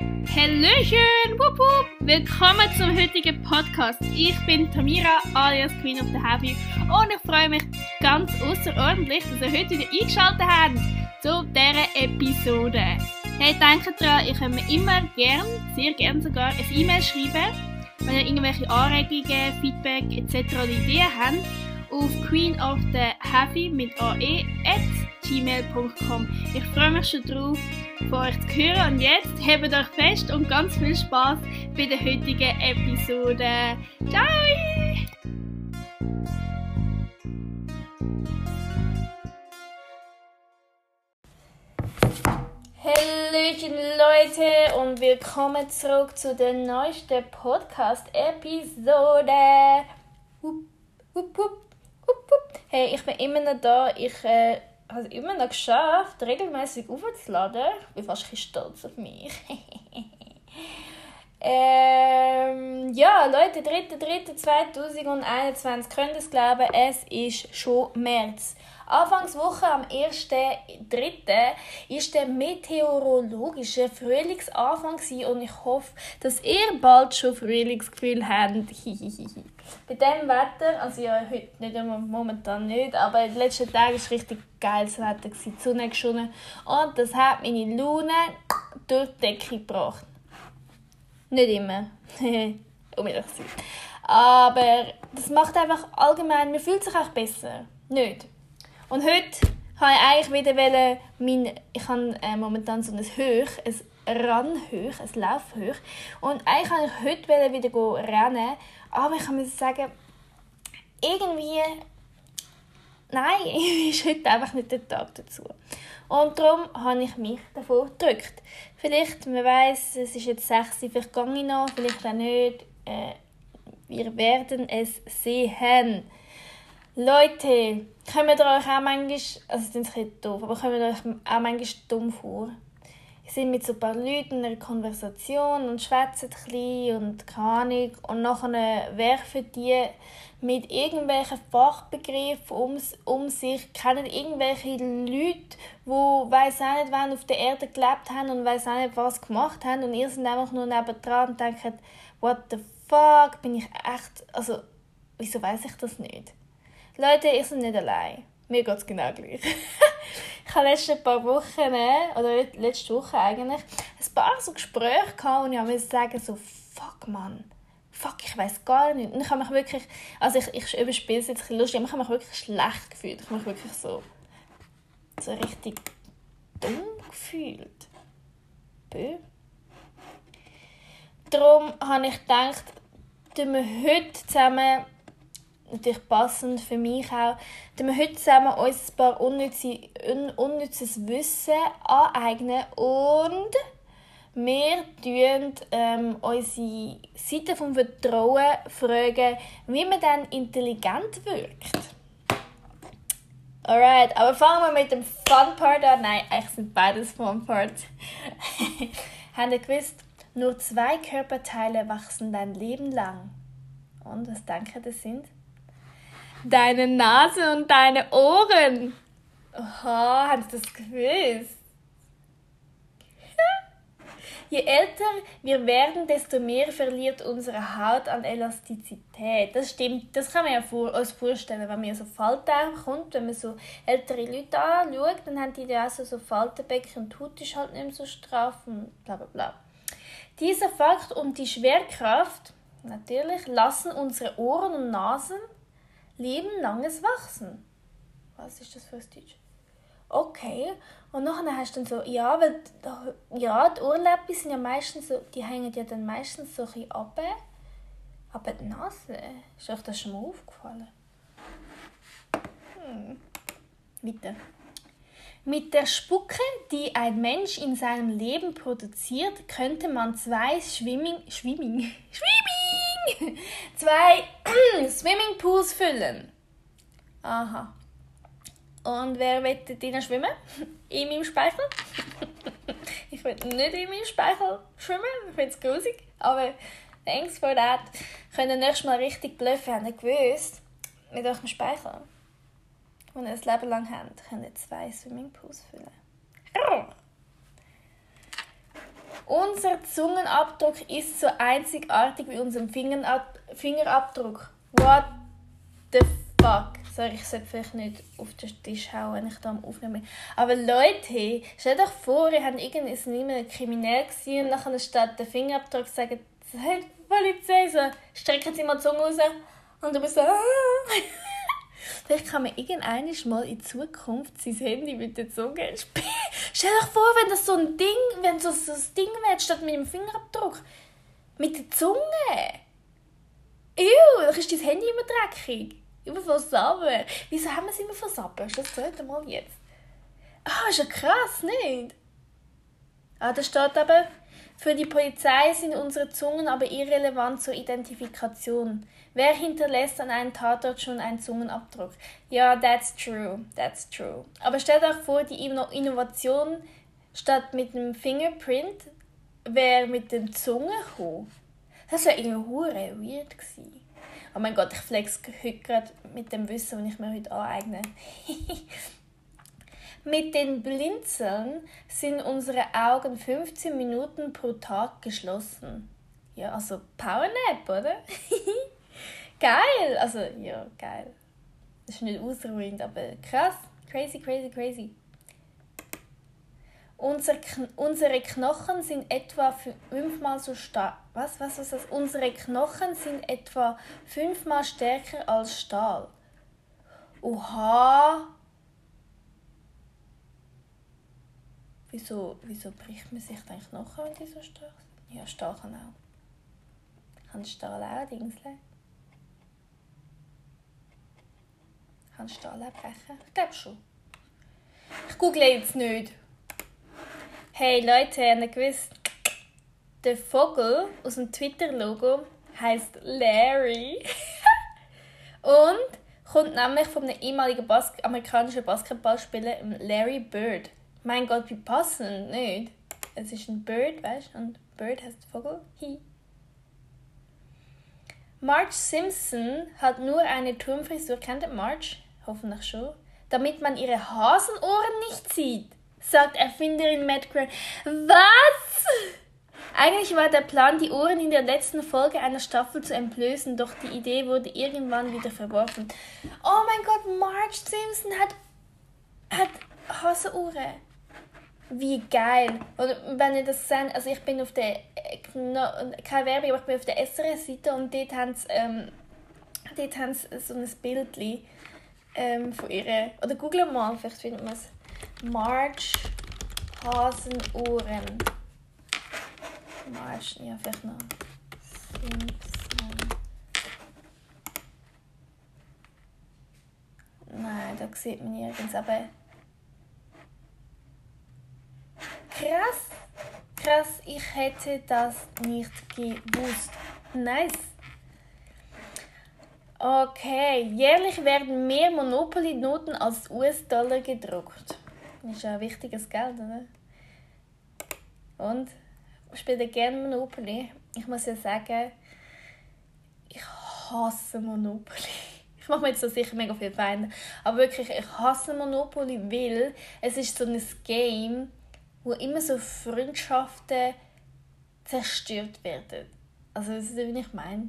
Hallöchen! Wupp, wupp. Willkommen zum heutigen Podcast. Ich bin Tamira alias Queen of the Heavy und ich freue mich ganz außerordentlich, dass ihr heute wieder eingeschaltet habt zu dieser Episode. Hey, denkt dran, ihr könnt mir immer gern, sehr gern sogar, ein E-Mail schreiben, wenn ihr irgendwelche Anregungen, Feedback etc. Ideen habt auf Queen of the Heavy mit ae gmail.com. Ich freue mich schon drauf, von euch zu hören und jetzt hebt euch fest und ganz viel Spaß bei der heutigen Episode. Ciao! Hallöchen Leute und willkommen zurück zu der neuesten Podcast-Episode. Hey, ich bin immer noch da. Ich äh, habe es immer noch geschafft, regelmäßig aufzuladen. Ich bin fast ein stolz auf mich. ähm, ja, Leute, 3.3.2021, könnt ihr es glauben, es ist schon März. Anfangswoche am 1.3. ist der meteorologische Frühlingsanfang und ich hoffe, dass ihr bald schon Frühlingsgefühl habt. Bei diesem Wetter, also ja, heute nicht, momentan nicht, aber in den letzten Tagen war richtig geiles Wetter, die Sonne geschonen und das hat meine Laune durch die Decke gebracht. Nicht immer, um ehrlich zu sein. Aber das macht einfach allgemein, man fühlt sich auch besser. Nicht? Und heute habe ich eigentlich wieder wollen, mein, ich habe äh, momentan so ein Höch, ein Run-Höch, ein Laufhöch. Und eigentlich wollte ich heute wieder rennen, aber ich kann sagen, irgendwie, nein, ist heute einfach nicht der Tag dazu. Und darum habe ich mich davor gedrückt. Vielleicht, man weiß, es ist jetzt 6 Uhr, vielleicht gehe ich noch, vielleicht auch nicht. Äh, wir werden es sehen. Leute, kommen ihr euch auch manchmal, also ist ein bisschen doof, aber kommen ihr euch auch manchmal dumm vor? Ihr seid mit so ein paar Leuten in einer Konversation und schwätzen ein und keine Ahnung und nachher werfen die mit irgendwelchen Fachbegriffen um, um sich, kennen irgendwelche Leute, die weiss auch nicht, wann auf der Erde gelebt haben und weiss auch nicht, was gemacht haben und ihr seid einfach nur nebendran und denkt, what the fuck, bin ich echt, also, wieso weiß ich das nicht? Leute, ich bin nicht allein. Mir geht es genau gleich. ich habe letzte paar Wochen, oder letzte Woche eigentlich, ein paar so Gespräche gehabt und ich musste sagen, so, fuck, Mann. Fuck, ich weiß gar nicht. Und ich habe mich wirklich, also ich, ich überspiele es jetzt ein bisschen lustig, aber ich habe mich wirklich schlecht gefühlt. Ich habe mich wirklich so, so richtig dumm gefühlt. Bö. Darum habe ich gedacht, tun wir heute zusammen natürlich passend für mich auch, dass wir heute zusammen uns ein paar unnütze, un, unnützes Wissen aneignen und wir tun ähm, unsere Seite vom Vertrauen fragen, wie man dann intelligent wirkt. Alright, aber fangen wir mit dem Fun Part an. Nein, eigentlich sind beides Fun Parts. Habt ihr gewusst, nur zwei Körperteile wachsen dein Leben lang? Und was denkt ihr, das sind? Deine Nase und deine Ohren. Oha, hast du das gewusst? Je älter wir werden, desto mehr verliert unsere Haut an Elastizität. Das stimmt, das kann man ja vor, uns vorstellen, wenn man so Falten kommt, wenn man so ältere Leute anschaut, dann haben die ja auch so, so Faltenbecken und die Haut ist halt nicht mehr so straff und bla bla bla. Dieser Fakt und die Schwerkraft, natürlich, lassen unsere Ohren und Nasen lebenlanges Wachsen. Was ist das für ein Deutsch? Okay. Und nachher hast du dann so, ja, weil ja, die Ohrläppchen sind ja meistens so, die hängen ja dann meistens so ein bisschen ab. Aber die Nase, ist euch das schon mal aufgefallen? Hm. Weiter. Mit der Spucke, die ein Mensch in seinem Leben produziert, könnte man zwei Schwimming, Schwimming, Schwimming, zwei Swimmingpools füllen. Aha. Und wer wird drinnen schwimmen? In meinem Speichel? ich will nicht in meinem Speichel schwimmen, ich finde es grusig. Aber thanks for that. Könnt ihr nächstes Mal richtig bluffen, ihr gewusst, mit eurem Speichel und ihr ein Leben lang habt, könnt ihr zwei Swimmingpools füllen. Unser Zungenabdruck ist so einzigartig wie unser Fingerabdruck. What the fuck? Sorry, ich sollte vielleicht nicht auf den Tisch hauen, wenn ich da am Aufnehmen. Aber Leute, stellt euch vor, ihr habt irgendwie kriminell gesehen und nachher statt den Fingerabdruck sagen, hey, Polizei, so, strecken sie mal die Zunge raus. Und du bist so, ah. Vielleicht kann man irgendwann mal in Zukunft sein Handy mit der Zunge spielen. Stell dir vor, wenn das so ein Ding, wenn so, so ein Ding wäre, statt mit dem Fingerabdruck. Mit der Zunge. Ew, dann ist dein Handy immer dreckig. Immer von Sabber. Wieso haben wir es immer von Sabber? Ist das zweite Mal jetzt? Ah, ist ja krass, nicht? Ah, da steht aber, für die Polizei sind unsere Zungen aber irrelevant zur Identifikation. Wer hinterlässt an einem Tatort schon einen Zungenabdruck? Ja, that's true, that's true. Aber stellt euch vor, die Innovation statt mit dem Fingerprint wäre mit dem Zunge gekommen. Das wäre irgendwie weird gewesen. Oh mein Gott, ich flex heute gerade mit dem Wissen, das ich mir heute aneigne. Mit den Blinzeln sind unsere Augen 15 Minuten pro Tag geschlossen. Ja, also Powernap, oder? geil! Also, ja, geil. Das ist nicht ausruhend, aber krass. Crazy, crazy, crazy. Unser unsere Knochen sind etwa fünfmal so stark. Was, was, was, was? Unsere Knochen sind etwa fünfmal stärker als Stahl. Oha! Wieso, wieso bricht man sich eigentlich Knochen, wenn die so stark sind? Ja, Stahl kann auch. Kann Stahl auch Dingsle? Kann Stahl auch brechen? Ich glaube schon. Ich google jetzt nicht. Hey Leute, ihr gewusst, der Vogel aus dem Twitter-Logo heißt Larry. Und kommt nämlich von einem ehemaligen Bas amerikanischen Basketballspieler, Larry Bird. Mein Gott, wie passend, nicht? Es ist ein Bird, weißt du? Und Bird heißt Vogel. He. Marge Simpson hat nur eine Turmfrisur, kennt ihr Marge? Hoffentlich schon. Damit man ihre Hasenohren nicht sieht sagt Erfinderin Matt Grant. Was? Eigentlich war der Plan, die Ohren in der letzten Folge einer Staffel zu entblößen, doch die Idee wurde irgendwann wieder verworfen. Oh mein Gott, Marge Simpson hat, hat Hasenohren. Wie geil. Oder wenn ihr das seht, also ich bin auf der, keine Werbung, aber ich bin auf der SRS-Seite und dort haben sie, ähm, dort haben sie so ein Bild ähm, von ihr. Oder google mal, vielleicht findet man es. March Hasenohren. March, ja, vielleicht noch. Simpson. Nein, da sieht man nirgends, aber. Krass! Krass, ich hätte das nicht gewusst. Nice! Okay, jährlich werden mehr Monopoly-Noten als US-Dollar gedruckt. Ist ja ein wichtiges Geld, oder? Und ich spiele gerne Monopoly. Ich muss ja sagen, ich hasse Monopoly. Ich mache mir jetzt so sicher mega viel Feinde. Aber wirklich, ich hasse Monopoly, weil es ist so ein Game, wo immer so Freundschaften zerstört werden. Also, das ist, wie ich meine.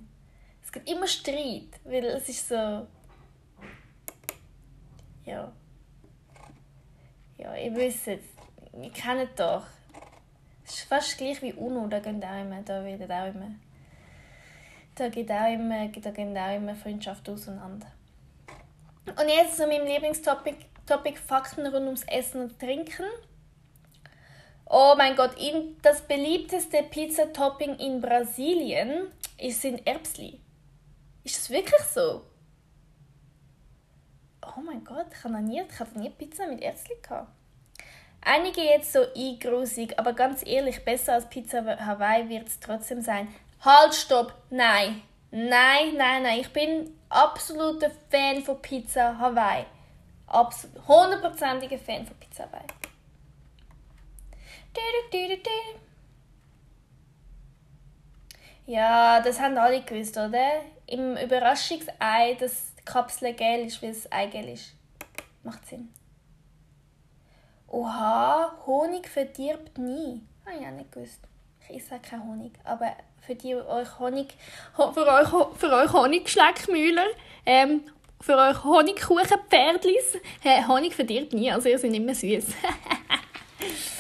Es gibt immer Streit, weil es ist so... Ja. Ja, ihr wisst es. Ihr kennt doch. Es ist fast gleich wie UNO, da gehen auch immer, da wird auch immer. Da geht auch immer, da gehen auch immer Freundschaften auseinander. Und jetzt zu meinem Lieblingstopic, Topic Fakten rund ums Essen und Trinken. Oh mein Gott, das beliebteste Pizzatopping in Brasilien sind Erbsli. Ist das wirklich so? oh mein Gott, ich habe noch nie, nie Pizza mit Erbsen gehabt. Einige jetzt so eingrusig, aber ganz ehrlich, besser als Pizza Hawaii wird es trotzdem sein. Halt, stopp, nein. Nein, nein, nein. Ich bin absoluter Fan von Pizza Hawaii. Hundertprozentiger Fan von Pizza Hawaii. Ja, das haben alle gewusst, oder? Im Überraschungsei, das Kapsel gel ist, weil es Eigel ist. Macht Sinn. Oha, Honig verdirbt nie. Habe ich auch nicht gewusst. Ich esse keinen Honig. Aber für die euch Honig, für euch, für euch Honigschleckmühler, ähm, für euch Honigkuchenpferdlis, Honig verdirbt nie, also ihr seid immer süß.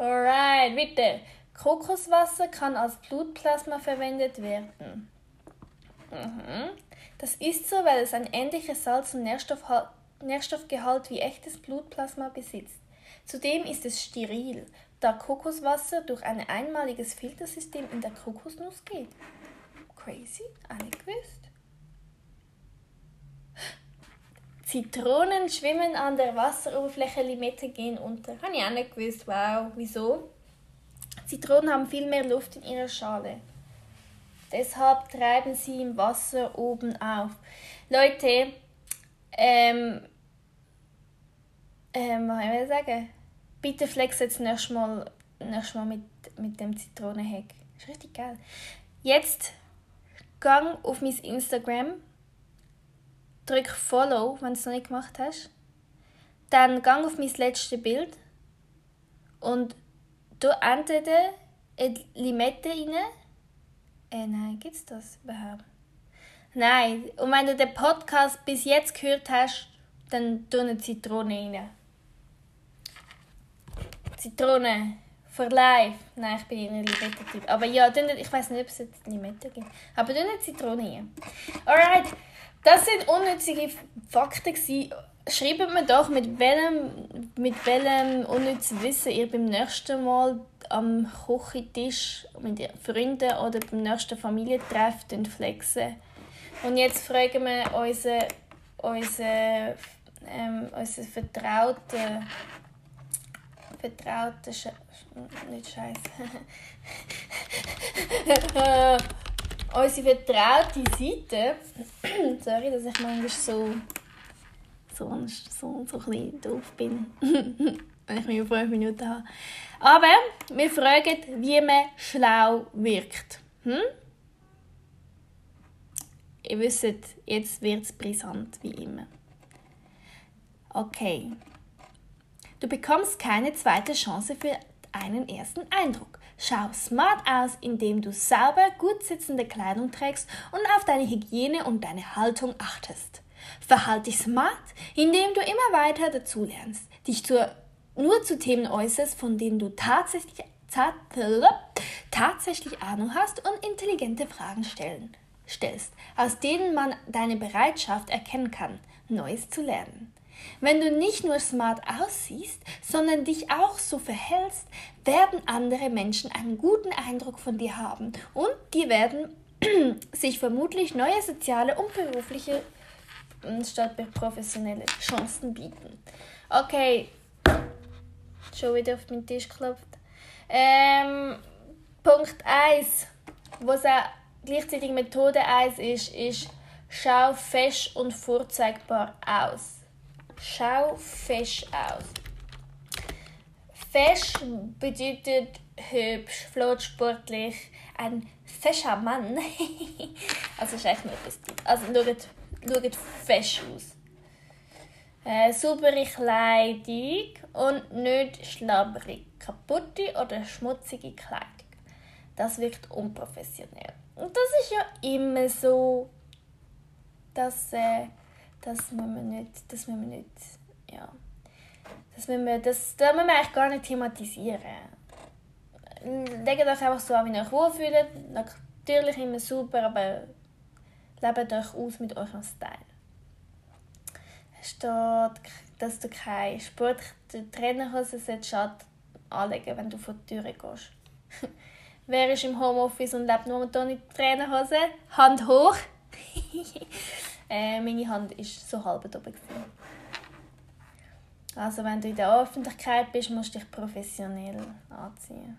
Alright, bitte. Kokoswasser kann als Blutplasma verwendet werden. Mhm. Das ist so, weil es ein ähnliches Salz- und Nährstoffgehalt wie echtes Blutplasma besitzt. Zudem ist es steril, da Kokoswasser durch ein einmaliges Filtersystem in der Kokosnuss geht. Crazy? Nicht gewusst. Zitronen schwimmen an der Wasseroberfläche, Limette gehen unter. Habe ich auch nicht gewusst. Wow, wieso? Zitronen haben viel mehr Luft in ihrer Schale. Deshalb treiben sie im Wasser oben auf. Leute, ähm, ähm, was soll ich sagen? Bitte flex jetzt nächstes Mal, Mal mit, mit dem Zitronenheck. ist richtig geil. Jetzt gang auf mein Instagram drück Follow, wenn du es noch nicht gemacht hast. Dann gang auf mein letztes Bild und da entweder eine Limette rein. Äh, nein, gibt es das überhaupt? Nein, und wenn du den Podcast bis jetzt gehört hast, dann tu eine Zitrone rein. Zitrone für live. Nein, ich bin ein Limette-Typ. Aber ja, ich weiß nicht, ob es jetzt Limette gibt. Aber eine Zitrone rein. Alright. Das sind unnützige Fakten. Schreibt mir doch, mit welchem, mit welchem unnützen Wissen ihr beim nächsten Mal am Küchentisch mit Freunden oder beim nächsten Familientreff flexen. Und jetzt fragen wir unseren, unseren, ähm, unseren vertrauten, vertrauten, Sch nicht Scheiße. unsere vertraute Seite. Sorry, dass ich manchmal so, so, so, so ein bisschen doof bin, wenn ich mich 5 Minuten habe. Aber wir fragen, wie man schlau wirkt. Hm? Ihr wisst, jetzt wird es brisant, wie immer. Okay. Du bekommst keine zweite Chance für einen ersten Eindruck. Schau smart aus, indem du sauber, gut sitzende Kleidung trägst und auf deine Hygiene und deine Haltung achtest. Verhalte dich smart, indem du immer weiter dazulernst, dich zur, nur zu Themen äußerst, von denen du tatsächlich, tatsächlich Ahnung hast und intelligente Fragen stellen, stellst, aus denen man deine Bereitschaft erkennen kann, Neues zu lernen. Wenn du nicht nur smart aussiehst, sondern dich auch so verhältst, werden andere Menschen einen guten Eindruck von dir haben und die werden sich vermutlich neue soziale und berufliche hm, statt professionelle Chancen bieten. Okay, schon wieder auf den Tisch geklopft. Ähm, Punkt 1, was auch gleichzeitig Methode 1 ist, ist, schau fest und vorzeigbar aus. Schau fesch aus. Fesch bedeutet hübsch, flott, sportlich, ein fescher Mann. also ist eigentlich nur etwas Also schaut, schaut fesch aus. Äh, saubere Kleidung und nicht schlabberig, kaputte oder schmutzige Kleidung. Das wirkt unprofessionell. Und das ist ja immer so, dass äh, das müssen wir nicht, das müssen wir nicht, ja, das müssen wir, das, das müssen wir eigentlich gar nicht thematisieren. Legt euch einfach so an, wie ihr euch wohlfühlt. Natürlich immer super, aber lebt euch aus mit eurem Style. Es steht, dass du keine Sporttrainerhose anlegen wenn du vor die Tür gehst. Wer ist im Homeoffice und lebt momentan in Trainerhose? Hand hoch! Äh, meine Hand war so halb oben. Also wenn du in der Öffentlichkeit bist, musst du dich professionell anziehen.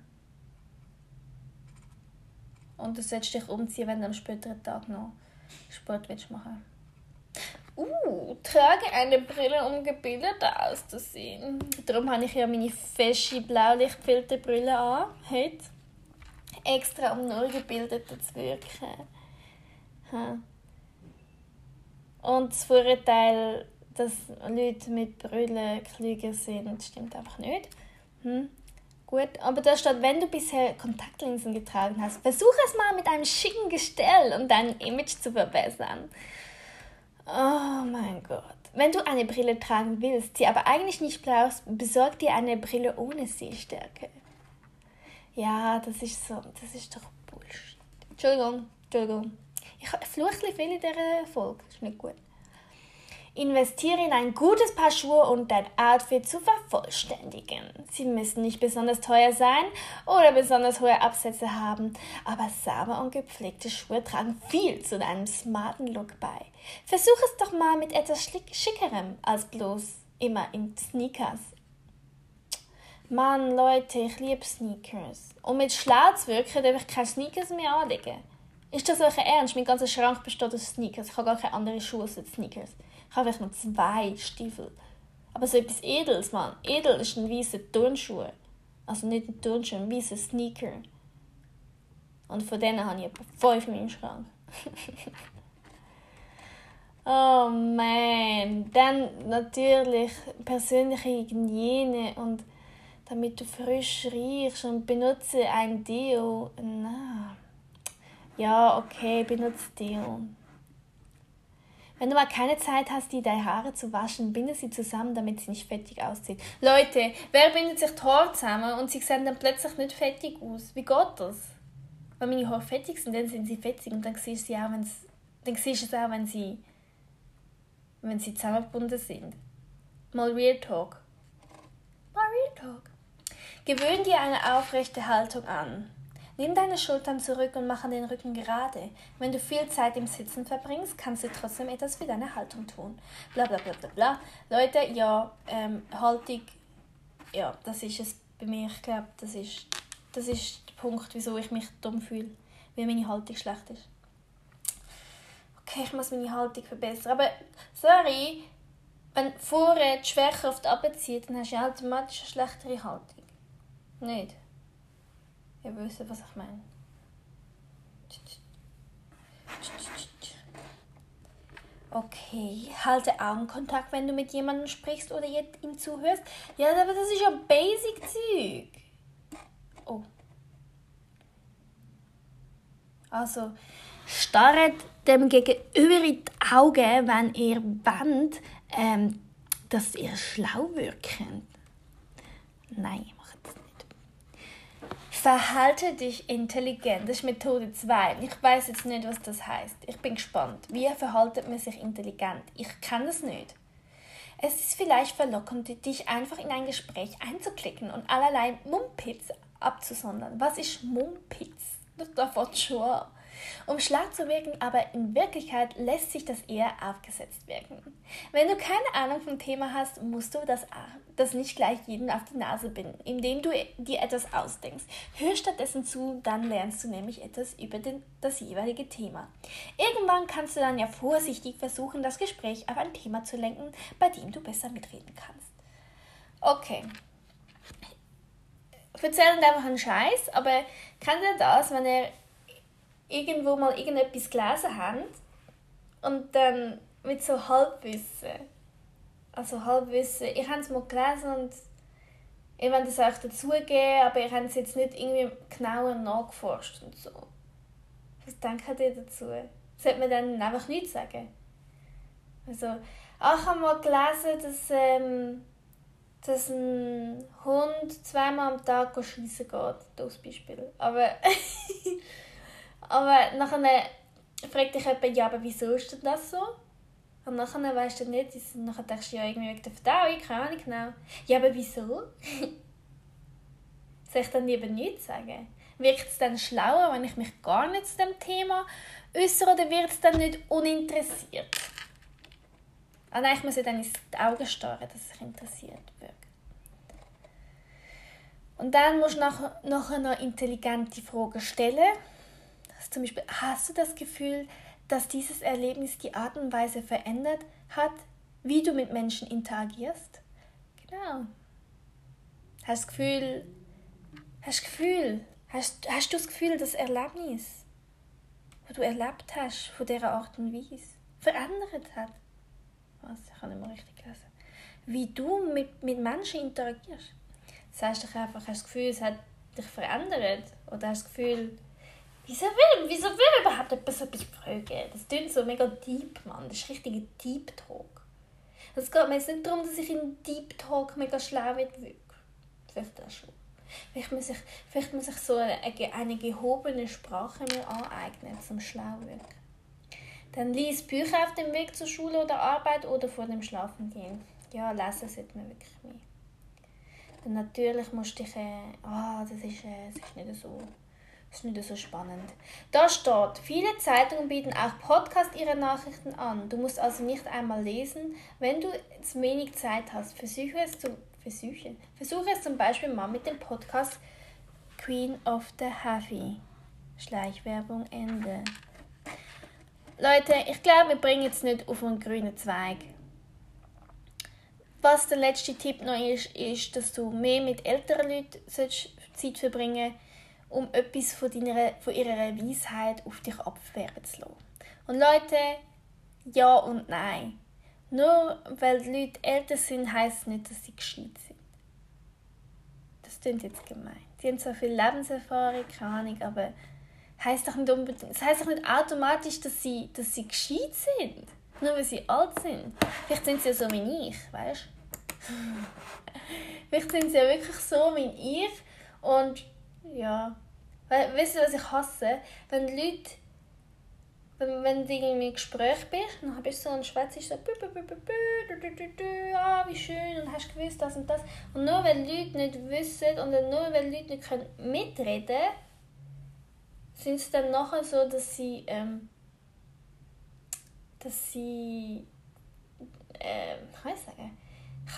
Und du solltest dich umziehen, wenn du am späteren Tag noch Sport willst machen Uh, trage eine Brille, um gebildet auszusehen. Darum habe ich ja meine fesche Blaulichtfilterbrille an, heute. Extra, um nur gebildeter zu wirken. Hm. Und das Vorurteil, dass Leute mit Brüllen klüger sind, stimmt einfach nicht. Hm? Gut, aber da steht, wenn du bisher Kontaktlinsen getragen hast, versuche es mal mit einem schicken Gestell, um dein Image zu verbessern. Oh mein Gott. Wenn du eine Brille tragen willst, sie aber eigentlich nicht brauchst, besorg dir eine Brille ohne Sehstärke. Ja, das ist so, das ist doch Bullshit. Entschuldigung, Entschuldigung. Ich fluche viel in dieser Folge, ist nicht gut. Investiere in ein gutes Paar Schuhe und dein Outfit zu vervollständigen. Sie müssen nicht besonders teuer sein oder besonders hohe Absätze haben, aber sauber und gepflegte Schuhe tragen viel zu deinem smarten Look bei. Versuch es doch mal mit etwas schickerem als bloß immer in Sneakers. Mann, Leute, ich liebe Sneakers. Um mit schlau wirken, darf ich keine Sneakers mehr anlegen. Ist das euch ernst? Mein ganzer Schrank besteht aus Sneakers. Ich habe gar keine anderen Schuhe als Sneakers. Ich habe vielleicht noch zwei Stiefel. Aber so etwas Edels, Mann. Edel ist ein weißer Turnschuh. Also nicht ein Turnschuh, ein weißer Sneaker. Und von denen habe ich etwa fünf in meinem Schrank. oh man. Dann natürlich persönliche Hygiene und damit du frisch riechst und benutze ein Deo. Na. Ja, okay, benutze Deo. Wenn du mal keine Zeit hast, die deine Haare zu waschen, binde sie zusammen, damit sie nicht fettig aussieht. Leute, wer bindet sich die Haare zusammen und sie sehen dann plötzlich nicht fettig aus? Wie geht das? Wenn meine Haare fettig sind, dann sind sie fettig und dann siehst du, auch, dann siehst es auch, wenn sie, wenn sie zusammengebunden sind. Mal Real Talk. Mal Real Talk. Gewöhn dir eine aufrechte Haltung an. Nimm deine Schultern zurück und mache den Rücken gerade. Wenn du viel Zeit im Sitzen verbringst, kannst du trotzdem etwas für deine Haltung tun. Bla bla bla bla bla. Leute, ja, ähm, Haltung, ja, das ist es bei mir. Ich glaube, das ist, das ist der Punkt, wieso ich mich dumm fühle, weil meine Haltung schlecht ist. Okay, ich muss meine Haltung verbessern. Aber, sorry, wenn vorne die Schwerkraft abzieht, dann hast du automatisch eine schlechtere Haltung. Nicht? Ihr wisst, was ich meine. Okay, halte Augenkontakt, wenn du mit jemandem sprichst oder ihm zuhörst. Ja, aber das ist ja Basic-Zeug. Oh. Also, starret dem Gegenüber in die Augen, wenn ihr wollt, ähm, dass ihr schlau wirkt. Nein. Verhalte dich intelligent. Das ist Methode 2. Ich weiß jetzt nicht, was das heißt. Ich bin gespannt. Wie verhaltet man sich intelligent? Ich kann das nicht. Es ist vielleicht verlockend, dich einfach in ein Gespräch einzuklicken und allerlei Mumpitz abzusondern. Was ist Mumpitz? Das davon schon. Um schlau zu wirken, aber in Wirklichkeit lässt sich das eher aufgesetzt wirken. Wenn du keine Ahnung vom Thema hast, musst du das, das nicht gleich jedem auf die Nase binden, indem du dir etwas ausdenkst. Hör stattdessen zu, dann lernst du nämlich etwas über den, das jeweilige Thema. Irgendwann kannst du dann ja vorsichtig versuchen, das Gespräch auf ein Thema zu lenken, bei dem du besser mitreden kannst. Okay. Ich erzähle einfach einen Scheiß, aber kann ihr das, wenn ihr irgendwo mal irgendetwas gelesen haben und dann mit so Halbwissen. Also Halbwissen. Ich habe es mal gelesen und ich will das auch dazugeben, aber ich habe es jetzt nicht irgendwie genauer nachgeforscht und so. Was denkt ihr dazu? Sollte man dann einfach nichts sagen? Also, ich habe mal gelesen, dass, ähm, dass ein Hund zweimal am Tag schießen geht. Das Beispiel. Aber Aber nachher fragt dich jemand, ja, aber wieso ist denn das so? Und nachher weißt du nicht, nachher denkst du ja irgendwie wegen der Verdauung, keine Ahnung genau. Ja, aber wieso? Soll ich dann lieber nichts sagen? Wirkt es dann schlauer, wenn ich mich gar nicht zu dem Thema äußere oder wird es dann nicht uninteressiert? Ah nein, ich muss ja dann ins Auge starren, dass ich interessiert wirke. Und dann musst du nachher noch intelligente Fragen stellen zum Beispiel, hast du das Gefühl, dass dieses Erlebnis die Art und Weise verändert hat, wie du mit Menschen interagierst? Genau. Hast du das Gefühl, hast Gefühl, hast, hast du das Gefühl, das Erlebnis, was du erlebt hast von dieser Art und Weise, verändert hat? Was? Ich kann nicht mehr richtig lesen. Wie du mit, mit Menschen interagierst. sagst dich einfach, hast du das Gefühl, es hat dich verändert? Oder hast du das Gefühl, wieso will, wieso will überhaupt etwas etwas fragen? Das klingt so mega deep, Mann. Das ist richtiger Deep Talk. Es geht mir nicht darum, dass ich in Deep Talk mega schlau wird Vielleicht auch schon. Vielleicht muss ich, vielleicht muss ich so eine, eine gehobene Sprache mir aneignen, zum schlau wirken. Dann lies Bücher auf dem Weg zur Schule oder Arbeit oder vor dem Schlafengehen. Ja, lesen sollte man wirklich mehr. Dann natürlich musst du dich, äh, ah, das ist, äh, das ist nicht so das ist nicht so spannend. Da steht, viele Zeitungen bieten auch Podcast ihre Nachrichten an. Du musst also nicht einmal lesen, wenn du zu wenig Zeit hast. Versuche es, zu, versuche, versuche es zum Beispiel mal mit dem Podcast Queen of the Heavy. Schleichwerbung Ende. Leute, ich glaube, wir bringen jetzt nicht auf einen grünen Zweig. Was der letzte Tipp noch ist, ist, dass du mehr mit älteren Leuten Zeit verbringen sollst um etwas von, deiner, von ihrer Weisheit auf dich abwehren zu lassen. Und Leute, ja und nein. Nur weil die Leute älter sind, heisst es nicht, dass sie gescheit sind. Das klingt jetzt gemein. Sie haben zwar viel Lebenserfahrung, keine Ahnung, aber heisst doch nicht unbedingt, es heisst doch nicht automatisch, dass sie, dass sie gescheit sind. Nur weil sie alt sind. Vielleicht sind sie ja so wie ich, weißt du? Vielleicht sind sie ja wirklich so wie ich und ja. Weißt du, was ich hasse? Wenn Leute, wenn, wenn du irgendwie im Gespräch bist, dann bist du so ein Schwätzisch so, ah, wie schön, und hast gewusst das und das. Und nur weil Leute nicht wissen und nur weil Leute nicht können mitreden können, sind es dann nachher so, dass sie, ähm, dass sie, äh, kann ich sagen,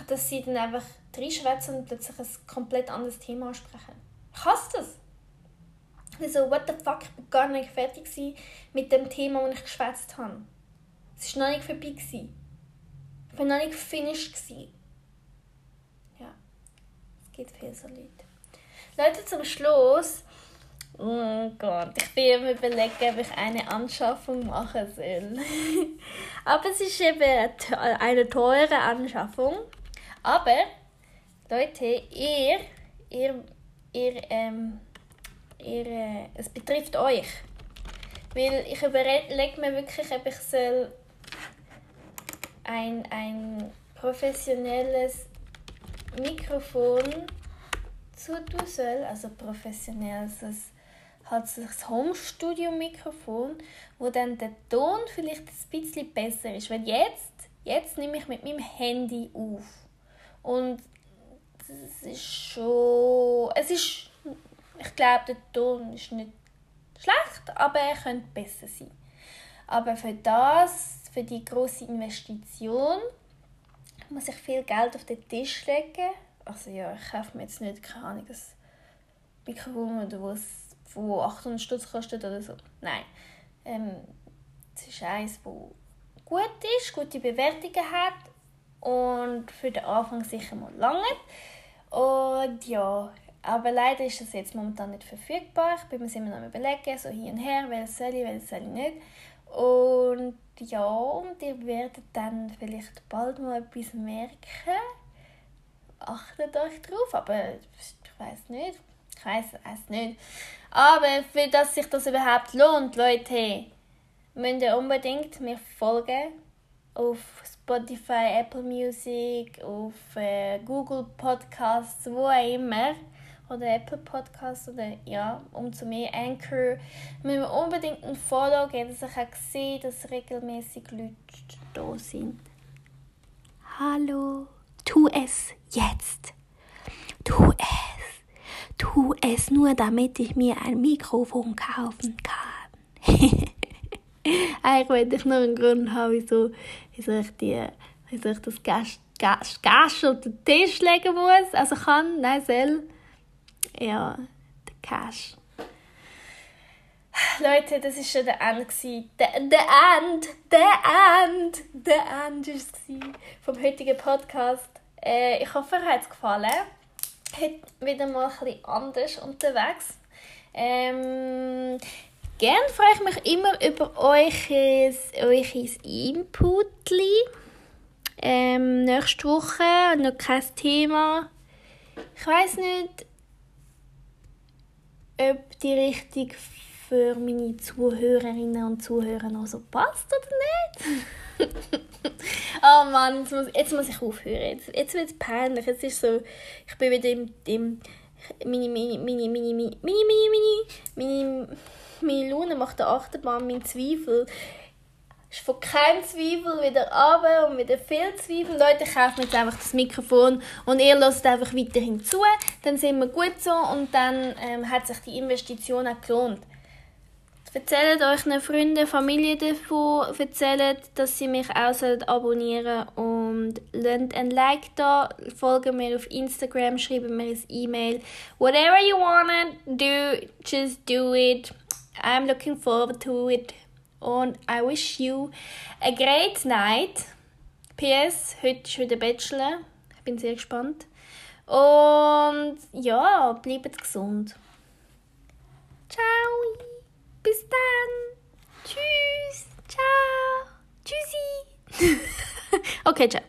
dass sie dann einfach reinschwätzen und plötzlich ein komplett anderes Thema ansprechen. Hasse das. Also, what the fuck, ich war gar nicht fertig mit dem Thema, das ich geschwätzt habe. Es war noch nicht vorbei. Ich war noch nicht finished. Ja, es gibt viele so Leute. Leute, zum Schluss. Oh Gott, ich bin mir überlegen, ob ich eine Anschaffung machen soll. Aber es ist eben eine teure Anschaffung. Aber, Leute, ihr, ihr, ihr, ähm, ihr, äh, es betrifft euch. Weil ich überlege mir wirklich, ob ich soll ein, ein professionelles Mikrofon zutun soll, also professionell, also halt das Home-Studio-Mikrofon, wo dann der Ton vielleicht ein bisschen besser ist. Weil jetzt, jetzt nehme ich mit meinem Handy auf. Und es ist schon, es ist ich glaube, der Ton ist nicht schlecht, aber er könnte besser sein. Aber für das, für die große Investition, muss ich viel Geld auf den Tisch legen. Also ja, ich kaufe mir jetzt nicht, keine Ahnung, ein Mikrofon oder was, wo 800 Stutz kostet oder so. Nein. Ähm, es ist eins, das gut ist, gute Bewertungen hat und für den Anfang sicher mal lange. Und ja, aber leider ist das jetzt momentan nicht verfügbar. Ich bin mir immer noch überlegen, so hier und her, welches soll ich, welches soll ich nicht. Und ja, und ihr werdet dann vielleicht bald mal etwas merken. Achtet euch drauf, aber ich weiß nicht. Ich weiß es nicht. Aber für dass sich das überhaupt lohnt, Leute, müsst ihr unbedingt mir folgen auf Spotify, Apple Music, auf äh, Google Podcasts, wo auch immer oder Apple Podcasts oder ja, umso mehr Anchor. Müssen wir unbedingt ein Follow geben, dass ich auch sehe, dass regelmäßig Leute da sind. Hallo, tu es jetzt. Tu es. Tu es nur, damit ich mir ein Mikrofon kaufen kann. Eigentlich wollte ich nur einen Grund haben, wieso, wieso ich, die, wieso ich das Gast auf den Tisch legen muss. Also kann, nein, soll ja, der Cash. Leute, das war schon der End. Der, der End! Der End! Der End war es vom heutigen Podcast. Äh, ich hoffe, euch hat es gefallen. Heute wieder mal bisschen anders unterwegs. Ähm, Gerne freue ich mich immer über eures, eures Input. Ähm, nächste Woche noch kein Thema Ich weiß nicht, ob die Richtung für meine Zuhörerinnen und Zuhörer noch so passt oder nicht. oh Mann, jetzt muss, jetzt muss ich aufhören. Jetzt, jetzt wird es peinlich. Jetzt ist so, ich bin wieder im, im mini, mini, mini, mini, mini, mini, mini, mini, mini, meine Laune macht der Achterbahn, mein Zweifel ist von keinem Zweifel wieder runter und wieder viel Zweifel. Leute, kaufen jetzt einfach das Mikrofon und ihr lasst einfach weiterhin zu. Dann sind wir gut so und dann ähm, hat sich die Investition auch gelohnt. Erzählt euren Freunden, Familie davon, erzählt, dass sie mich auch abonnieren und lasst ein Like da, folgen mir auf Instagram, schreiben mir ein E-Mail. Whatever you wanna do, just do it. I'm looking forward to it. Und I wish you a great night. PS, heute ist wieder Bachelor. Ich bin sehr gespannt. Und ja, bleibt gesund. Ciao. Bis dann. Tschüss. Ciao. Tschüssi. okay, ciao.